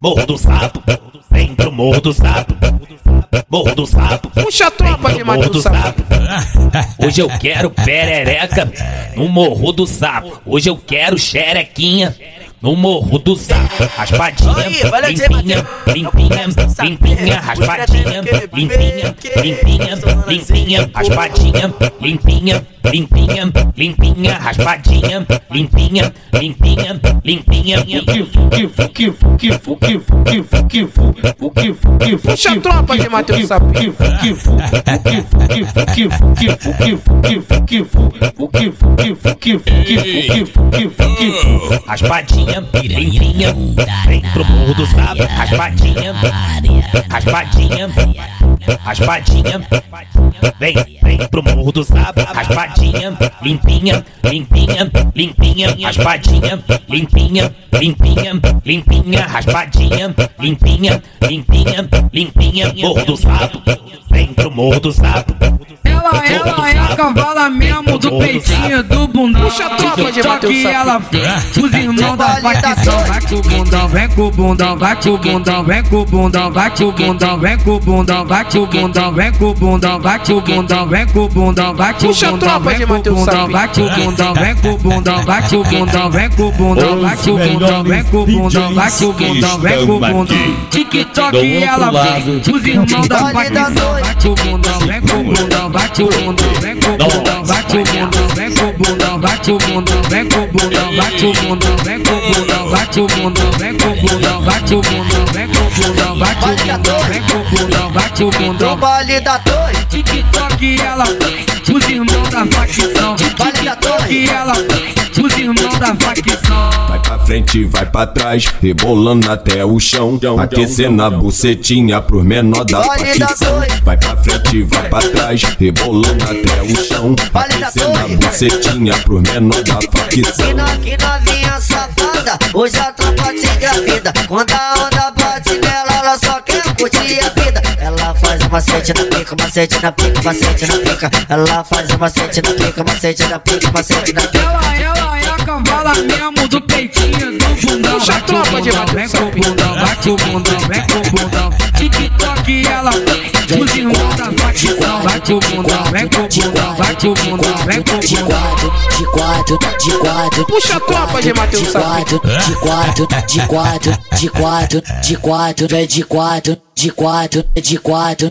Morro do Sapo, vem pro Morro do Sapo. Morro do Sapo. Puxa a tropa de Morro do Sapo. Hoje eu quero perereca no Morro do Sapo. Hoje eu quero xerequinha. No morro do sapo, raspadinha, Oi, valeu, limpinha, limpinha, limpinha, raspadinha, limpinha, limpinha, limpinha, raspadinha, limpinha, limpinha, limpinha, raspadinha, limpinha, limpinha, limpinha. Puxa a tropa de Matheus Sapo. Raspadinha, limpinha, vem pro morro do sapo, raspadinha, raspadinha, raspadinha, vem, vem pro morro do sapo, raspadinha, limpinha, limpinha, limpinha, raspadinha, limpinha, limpinha, limpinha, raspadinha, limpinha, limpinha, limpinha, morro do sapo, vem pro morro do sapo. Ela, ela é a cavala mesmo do peitinho do bundão. Puxa a tropa de Só Matheus que ela os irmãos da facção. Vai com o bundão, vem com o bundão, vai com o bundão, vem com o bundão, vai com o bundão, vem com o bundão, vai com o bundão, vem com o bundão, vai com o bundão, vem com o bundão, vai com o bundão, vem com o bundão, vai com o bundão, vem com o bundão, vai com o bundão, vem com o bundão, vai com o bundão, vem com o bundão, vai com o bundão, vem com o bundão. TikTok ela vem, os irmãos da facção. Vai com o bundão, vem com o bundão, vai com o bundão, vem com o bundão, com o bundão, vem com o bundão, com o bundão, vem com o bundão, com o bundão, vem com o bundão, com o bundão, vem com o bundão, com o bundão, bundão, com o bundão, vem com o bundão, com o bundão. baile da torre, TikTok ela vem, os irmãos da facção. TikTok ela vem, os irmãos da facção. Vai pra frente, vai pra trás, rebolando até o chão. Aquecendo a bucetinha pros menor da facção. Vai pra frente, vai pra trás, rebolando até o chão. Aquecendo a bucetinha pros menor da facção. que novinha safada, hoje a tropa te engravida. Quando a onda macete na pica, macete na pica, macete na pica. Ela faz um macete na pica, macete na pica, macete na pica. Ela, ela é a cavala mesmo do peitinho do bundão. Puxa a tropa de bundão, vem com o bundão, vai com o bundão, vem com o bundão. TikTok ela vem, os irmãos da facção. Vai com o bundão, vem com o bundão, vai com o bundão, vem com o bundão. quatro, de quatro, de quatro. Puxa a tropa de Matheus de quatro, de quatro, de quatro, de quatro, de quatro, é de quatro, de quatro, de quatro,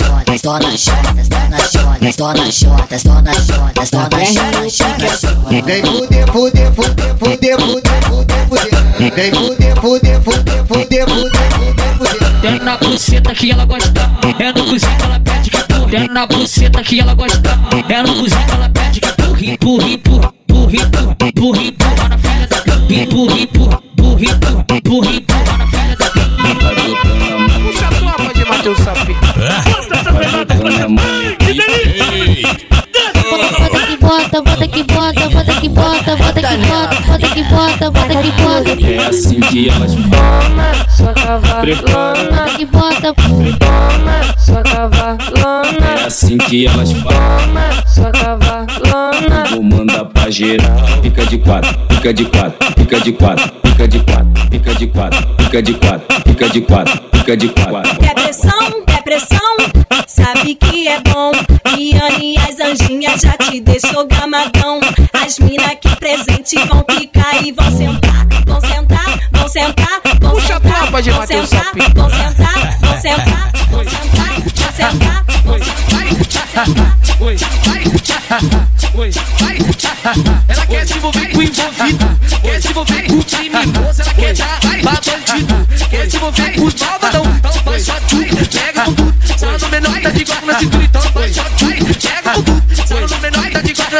chotas, na chotas, na chotas, na chotas, na chotas, na chotas. Vem fuder, fuder, fuder, fuder, fuder, fuder, fuder. Vem fuder, fuder, fuder, fuder, fuder, fuder, fuder. É na buceta que ela gosta, é no cozinho que ela pede que empurra. É na buceta que ela gosta, é no cozinho que ela pede que empurra. Empurra, empurra, empurra, empurra, empurra, empurra na filha da empurra, empurra, empurra, empurra, empurra na filha da bota, bota que bota, bota que bota. É assim que elas Toma, sua cavalona. Bota que bota, toma, sua cavalona. É assim que elas Toma, sua cavalona. Vou mandar pra geral. Fica de quatro, fica de quatro, fica de quatro, fica de quatro, fica de quatro, fica de quatro, fica de quatro, fica de quatro. Quer pressão? Quer pressão? Sabe que é bom. Iane e as anjinhas já te deixou gamadão. Sentar. tropa de vão Matheus sentar, Sapinho. vão sentar, vão sentar, vão sentar, vão sentar, vão sentar. Ela quer se envolver com envolvido, quer se envolver com criminoso, ela quer dar pra bandido, quer se envolver com os malvadão, então vai só tu, pega com tudo, só no menor tá de igual na cintura, então vai só tu,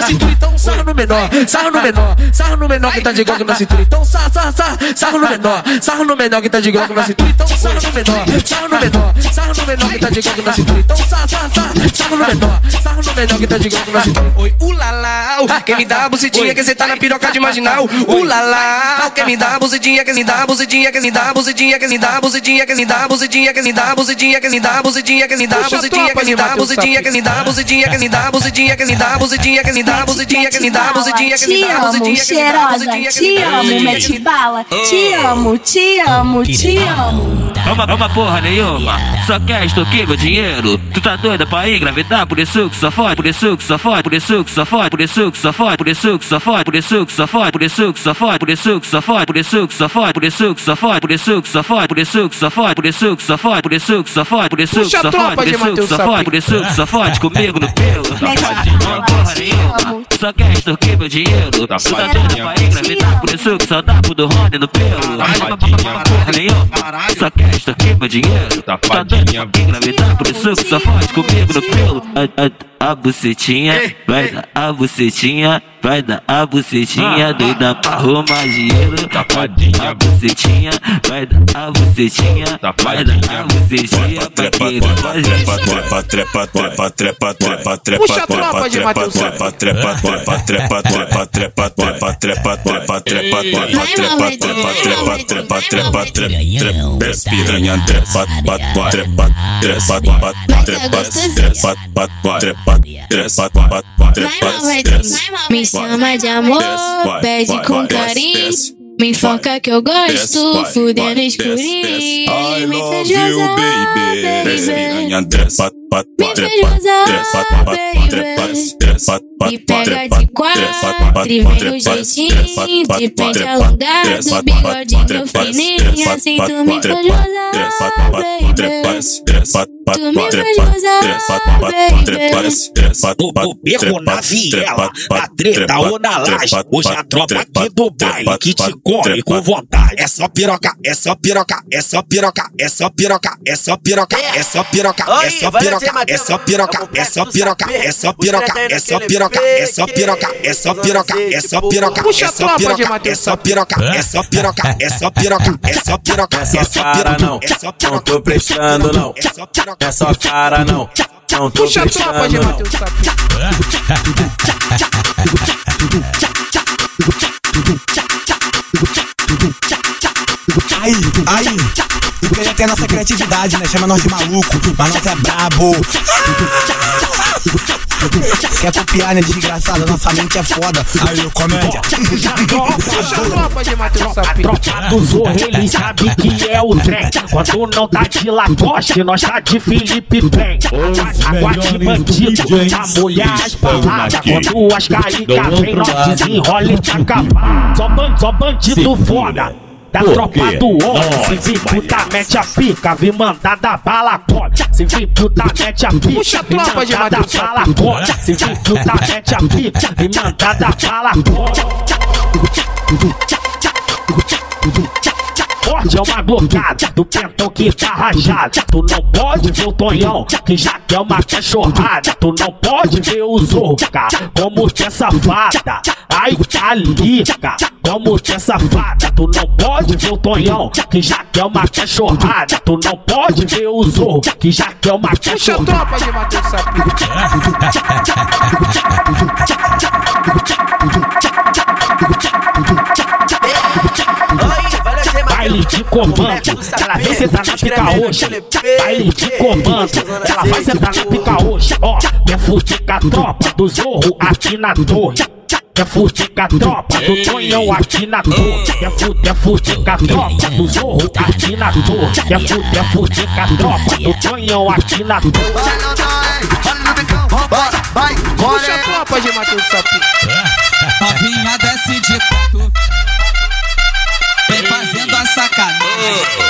na cintura, então sarra no menor, sarra no menor, sarra no menor que tá de glock na cintura, então sarra, sarra, sarra, sarra no menor, sarra no menor que tá de glock na cintura, então sarra no menor, sarra no menor, sarra no menor que tá de glock na cintura, então sarra, sarra, sarra, sarra no menor, sarra no menor que tá de glock na cintura. Oi, ulala, quem me dá a bucetinha que cê tá na piroca de marginal, ulala, quem me dá a bucetinha que me dá a bucetinha que me dá a bucetinha que me dá a bucetinha que me dá a bucetinha que me dá a bucetinha que me dá a bucetinha que me dá a bucetinha que me dá a bucetinha que me dá a bucetinha que me dá a que me dá a que me dá a que me dá a bucetinha que me dá a bucetinha Te amo, cheirosa, te amo, mete bala. Te amo, te amo, te amo. Calma, calma porra nenhuma. Só quer extorquir meu dinheiro. Tu tá doida pra engravidar? Por isso que só fode, por isso que só fode, por isso que só fode, por isso que só fode, por isso que só fode, por isso que só fode, por isso que só fode, por isso que só fode, por isso que só fode, por isso que só fode, por isso que só fode, por isso que só fode, por isso que só fode, por isso que só fode, por isso que só fode, por isso que Matheus só fode, por isso que só fode comigo no pelo. Calma porra nenhuma. Só quer extorquir meu dinheiro. Tu tá doida pra engravidar? Por isso que só dá pro do Rony no pelo. Calma porra nenhuma. Só quer extorquir meu dinheiro. Tá doida pra engravidar? Por isso que só fode comigo no pelo. A, bucetinha, vai dar a bucetinha, vai dar a bucetinha, doida pra arrumar dinheiro. A bucetinha, vai dar a bucetinha, vai dar a bucetinha pra querer fazer. trepa, trepa, trepa, trepa, trepa, trepa, Puxa a tropa de Matheus trepa, trepa, trepa, trepa, trepa, trepa, trepa, trepa, trepa, trepa, trepa, trepa, trepa, trepa, trepa, trepa, trepa, piranha, trepa, trepa, trepa, trepa, trepa, trepa, trepa, trepa, trepa, Me chama de amor, pede com carinho. Me foca que eu gosto, fudendo escurinho. I Me love fez gozar, baby. Baby. Piranha, trepa, trepa, trepa, trepa, trepa, Me pega de quatro e vem no jeitinho De pente alongado, bigodinho fininho Assim tu me faz baby Tu me faz gozar, baby O, o beco na viela, na treta ou na laje. Hoje a tropa aqui do baile que te come com vontade. É só piroca, é só piroca, é só piroca, é só piroca, é só piroca, é só piroca, é só piroca, é só piroca, é só piroca, é só piroca, é só piroca, é só piroca, é só piroca, é só piroca, é só piroca, é só piroca, é só piroca, é só piroca, é só piroca, é só cara piroca, não, é só não piroca, tô prestando não, é só piroca, é só cara não, não tô Puxa a tropa de prestando não. Matheus Sapinho. Aí, aí, o que tem a nossa criatividade, né? Chama nós de maluco, mas nós é brabo. Quer copiar, né, desgraçado? Nossa mente é foda. Aí, comédia. Puxa a tropa de Matheus A tropa dos orelhos sabe que é o trem. Quando não tá de Lacoste, nós tá de Felipe Bem. Água de bandido, pra molhar as palavras. Quando as caicas vem, nós desenrola e taca só bandido foda. Da tropa do homem, se vir puta, mete a pica, vem mandar da bala come. Se vir puta, mete a pica, Puxa vem tropa de mandar da Matheus. bala come. Se vir puta, mete a pica, vem mandar da bala come. Forte é uma glocada do pentão que tá rajada. Tu não pode ver o Tonhão, que já quer uma cachorrada. Tu não pode ver o Zorca, como que é safada. Ai, tá liga, como que é safada. Tu não pode ver o Tonhão, que já quer uma cachorrada. Tu não pode ver o Zorca, que já quer uma Puxa a cachorrada. tropa de Matheus Sapinho. Baile de comando, ela vem sentar na pica roxa. Baile de comando, ela vai sentar na pica roxa. Ó, quer fuder com a tropa do Zorro aqui na torre. Quer fuder com a tropa do Tonhão aqui na torre. Quer fuder com a tropa do Zorro aqui na torre. Quer fuder com a tropa do Tonhão aqui na torre. Puxa a tropa de Matheus Sapinho. Novinha desce de quatro Brasil!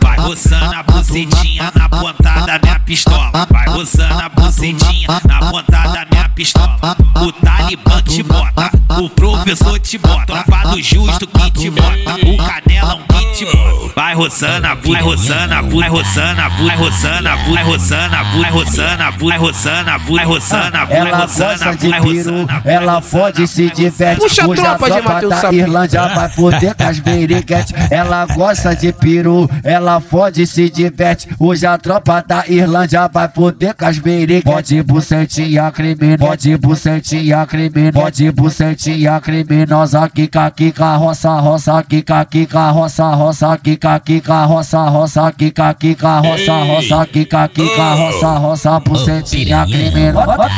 Vai roçando a bucetinha na ponta da minha pistola. Vai roçando a bucetinha na ponta da minha pistola. O Talibã te bota, o professor te bota. Tropa do justo que te bota, o canelão que te bota. Vai roçando a vai roçando a vai roçando a vai roçando a vai roçando a vai roçando a vai roçando a vai roçando a vai Ela roçando a gosta bu, de vai roçando ela fode e se diverte. Puxa a Hoje tropa de Matheus da Sapinho. Irlândia vai foder com as beiriquetes. Ela gosta de piru, ela fode e se diverte. Hoje a tropa da Irlândia vai foder com as beiriquetes. Pode bucetinha criminosa, pode bucetinha criminosa, pode bucetinha criminosa. Kika, kika, roça, roça, kika, kika, roça, roça, kika, kika, roça, roça, kika, kika, roça, roça, kika, kika, roça, roça, bucetinha criminosa.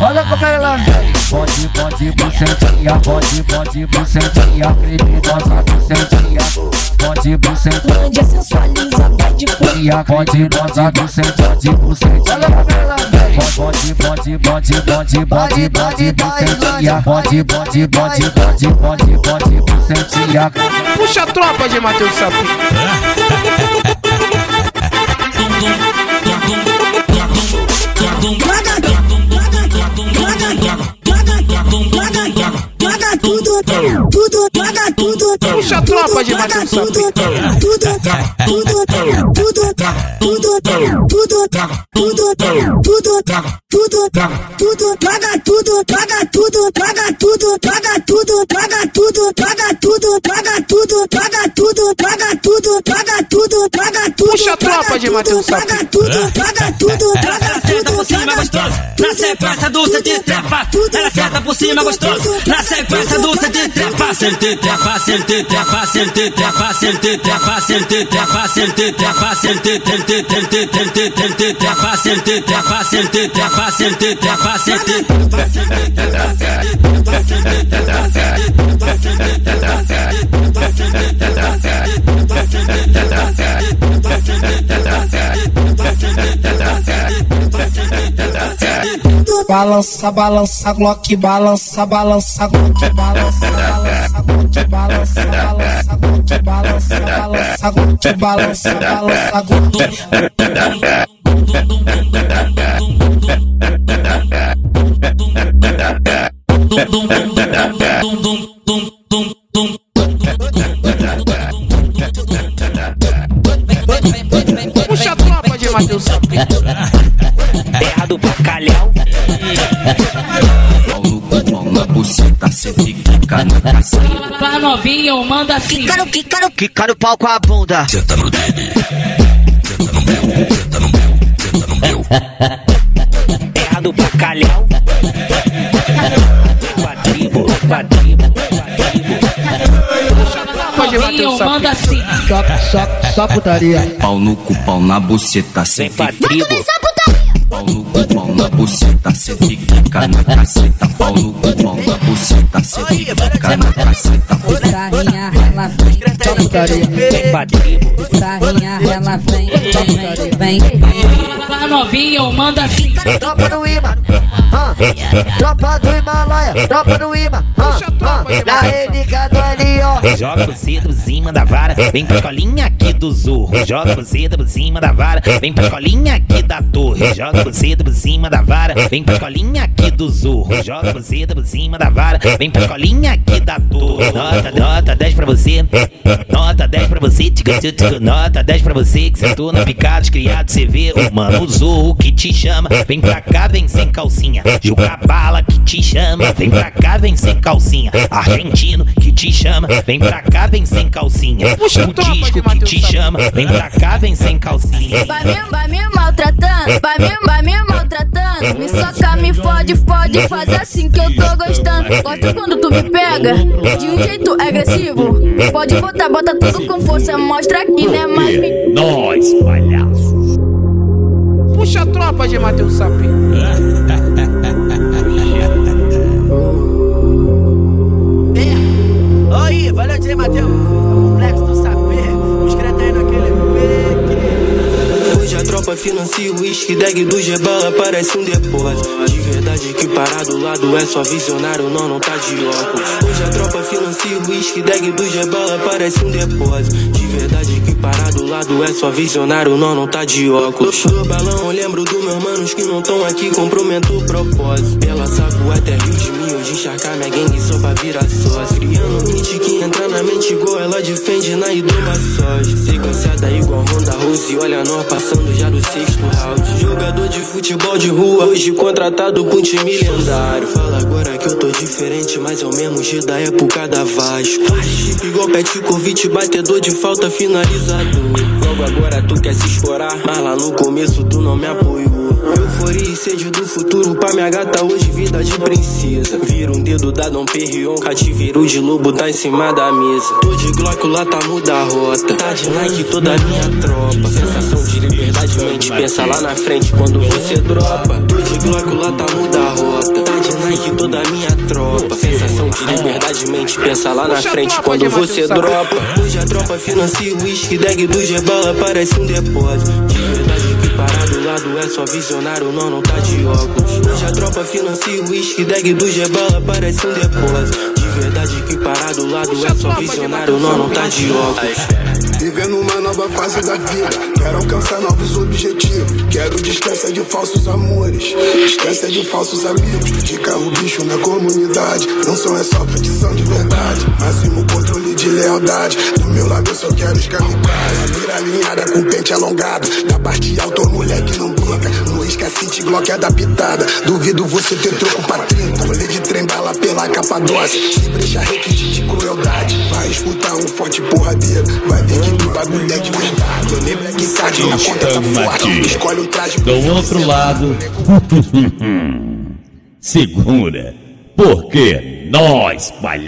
Olha como ela vem. Pode, pode, bucetinha, pode, pode, bucetinha criminosa, bucetinha pode você, grande, sensualiza, vai de fria. Pode nota do cem, pode bucetar. Pode, pode, pode, pode, pode, pode, bucetinha. Pode, pode, pode, pode, pode, pode, bucetinha. Puxa a tropa de Matheus Sapim. Joga, joga, joga, joga, tudo Puxa a tropa de Matheus tudo, tudo, tudo, tudo, tudo, tudo, tudo, tudo, tudo, tudo, tudo, joga tudo, joga tudo, joga tudo, joga tudo, joga tudo, joga tudo, joga tudo, joga tudo, joga tudo, joga tudo, joga tudo. Puxa a tropa de Matheus Sapinho. tudo, joga tudo, senta tudo, por cima joga gostosa, na sequência do cê de trepa. Ela senta por cima gostosa, na sequência do cê de trepa. Sente trepa, sente trepa, sente trepa, sente trepa, sente trepa, sente trepa, sente tente tente tente tente trepa, sente trepa, sente trepa, sente trepa, sente trepa, sente trepa, sente trepa, sente trepa, sente trepa, sente trepa, sente trepa, sente trepa, sente trepa, sente trepa, sente trepa, sente trepa, sente trepa, sente trepa, sente trepa, Balança, balança, Glock, balança, balança, Glock, balança, balança, Glock, balança, balança, Glock, balança, balança, Glock, balança, balança, Glock. Puxa a tropa de Matheus. Terra do bacalhau. Na buceta, cê fica na caceta. Pra novinha eu mando assim. Quica no, quica no, quica no pau com a bunda. Senta no dele, senta no meu, senta no meu, senta no meu. Terra do bacalhau batida. Pode. Manda assim. Só, só, só putaria. Pau no cu, pau na buceta, sem patrigo. Pau no cu na buceta, cê fica na caceta. Pau no pau na buceta, cê fica na caceta. Sarrinha, ela vem. Vem tribo. sarrinha, ela vem, vem, vem. Pra novinha eu mando assim. Tropa do imã, tropa do Himalaia, tropa do imã, na relíquia do L.O. Joga você por cima da vara, vem pra escolinha aqui do zorro. Joga você por cima da vara, vem pra escolinha aqui da torre. Joga você por cima da vara, vem pra escolinha aqui do zorro. Joga você por cima da vara, vem pra escolinha aqui da torre. Nota, nota 10 pra você, nota 10 pra você, tica, tica, tica, nota 10 pra você que sentou na picada, criado, você vê o mano zorro que te chama. Vem pra cá, vem sem calcinha. Juca bala que te chama, vem pra cá, vem sem calcinha. Argentino que te chama, vem pra cá, vem sem calcinha. Puxa O disco que te chama, vem pra cá, vem sem calcinha. Vai me, vai me maltratando, vai me, vai me maltratando. Me soca, me fode, fode, faz assim que eu tô gostando. Gosto quando tu me pega de um jeito agressivo. Pode botar, bota tudo com força, mostra que não é mais me. Nós, palhaços. Puxa a tropa de Matheus Sapinho. Oi, valeu, DJ Matheus. O complexo do saber. Os cretas aí naquele pique. Hoje a tropa financia o uísque, do Gebala parece um depósito. De verdade que parar do lado é só visionário, não, não tá de óculos. Hoje a tropa financia o uísque, dag do Gebala parece um depósito. De verdade que parar do lado é só visionário, não, não tá de óculos. No balão, lembro dos meus manos que não tão aqui, comprometo o propósito. Ela saco até rio de mim, hoje encharcar minha gangue só pra virar sócio. Criando mente que entra na mente igual ela defende na hidromassagem. Sequenciada igual Honda Rose, olha nós passando já do sexto round. Jogador de futebol de rua, hoje contratado com time lendário. Fala agora que eu tô diferente, mas é o mesmo G da época da Vasco. Chip igual Petkovic, batedor de falta, finalizador. Logo agora tu quer se escorar, mas lá no começo tu não me apoiou. Euforia e sede do futuro pra minha gata hoje vida de princesa. Vira um dedo da Dom Perrion, cativeiro de lobo tá em cima da mesa. Tô de Glock, lá tá muda a rota. Tá de Nike toda a minha tropa. Sensação de liberdade, mente pensa lá na frente quando você dropa. Tô de Glock, lá tá muda a rota. Tá de Nike toda a minha tropa. Sensação de liberdade, mente pensa lá na frente quando você dropa. Hoje a tropa financia o uísque, dag do Gebala parece um depósito. Parar do lado é só visionário, não, não tá de óculos. Hoje a tropa financia o uísque, dag do Gebala parece um depósito. De verdade que parar do lado é só visionário, não, não tá de óculos. Vivendo uma nova fase da vida, quero alcançar novos objetivos. Quero distância de falsos amores, distância de falsos amigos. De carro bicho na comunidade, não são é só ficção de verdade. Máximo controle de lealdade, do meu lado eu só quero os kamikazes. Mira alinhada com pente alongado, da parte alta o moleque não brinca. No escassite, Glock é da pitada. Duvido você ter troco pra 30. Rolê de trem bala pela capadócia, se brecha requinte de crueldade. Vai escutar um forte porradeiro, vai ver que do bagulho é de verdade. Eu lembro que card na conta tá forte. Escolhe um traje Do outro lado. Segura. Porque nós, palhaços.